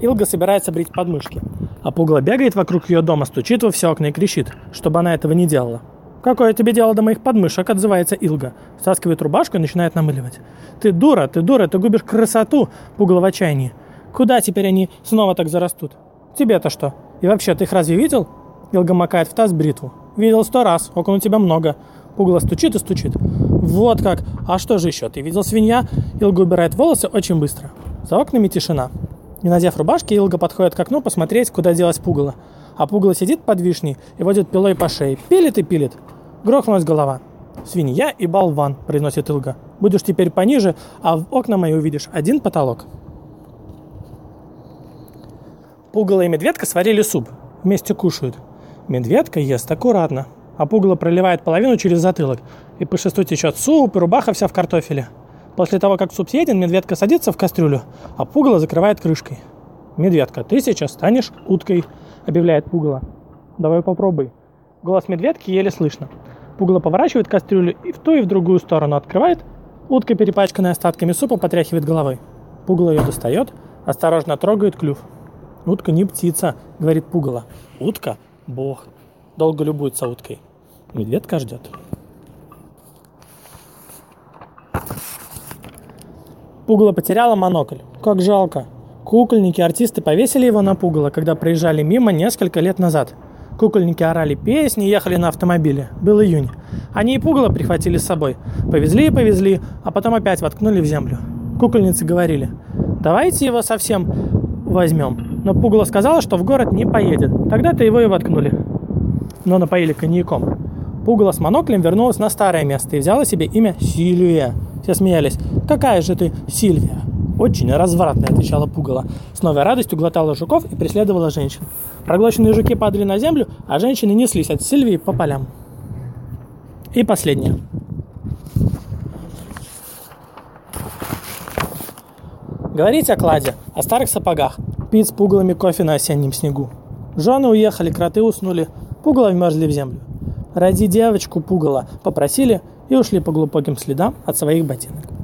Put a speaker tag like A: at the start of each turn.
A: Илга собирается брить подмышки. А Пугало бегает вокруг ее дома, стучит во все окна и кричит, чтобы она этого не делала. «Какое тебе дело до моих подмышек?» – отзывается Илга. Стаскивает рубашку и начинает намыливать. «Ты дура, ты дура, ты губишь красоту!» – Пугало в отчаянии. «Куда теперь они снова так зарастут?» «Тебе-то что? И вообще, ты их разве видел?» Илга макает в таз бритву. «Видел сто раз, окон у тебя много». Пугало стучит и стучит. «Вот как! А что же еще? Ты видел свинья?» Илга убирает волосы очень быстро. За окнами тишина. Не надев рубашки, Илга подходит к окну посмотреть, куда делась пугало. А пугало сидит под вишней и водит пилой по шее. Пилит и пилит. Грохнулась голова. «Свинья и болван», — произносит Илга. «Будешь теперь пониже, а в окна мои увидишь один потолок». Пугало и медведка сварили суп. Вместе кушают. Медведка ест аккуратно, а пугало проливает половину через затылок. И по шесту течет суп, и рубаха вся в картофеле. После того, как суп съеден, медведка садится в кастрюлю, а пугало закрывает крышкой. «Медведка, ты сейчас станешь уткой», — объявляет пугало. «Давай попробуй». Голос медведки еле слышно. Пугало поворачивает кастрюлю и в ту, и в другую сторону открывает. Утка, перепачканная остатками супа, потряхивает головой. Пугало ее достает, осторожно трогает клюв. «Утка не птица», — говорит пугало. «Утка — бог». Долго любуется уткой. Медведка ждет. Пугало потеряла монокль. Как жалко. Кукольники, артисты повесили его на пугало, когда проезжали мимо несколько лет назад. Кукольники орали песни, ехали на автомобиле. Был июнь. Они и пугало прихватили с собой. Повезли и повезли, а потом опять воткнули в землю. Кукольницы говорили, давайте его совсем возьмем. Но пугало сказала, что в город не поедет. Тогда-то его и воткнули. Но напоили коньяком. Пугало с моноклем вернулась на старое место и взяла себе имя Сильвия. Все смеялись. «Какая же ты Сильвия?» «Очень развратная», — отвечала Пугало. С новой радостью глотала жуков и преследовала женщин. Проглоченные жуки падали на землю, а женщины неслись от Сильвии по полям. И последнее. Говорить о кладе, о старых сапогах, пить с пугалами кофе на осеннем снегу. Жены уехали, кроты уснули, пугало вмерзли в землю. Ради девочку пугало попросили и ушли по глубоким следам от своих ботинок.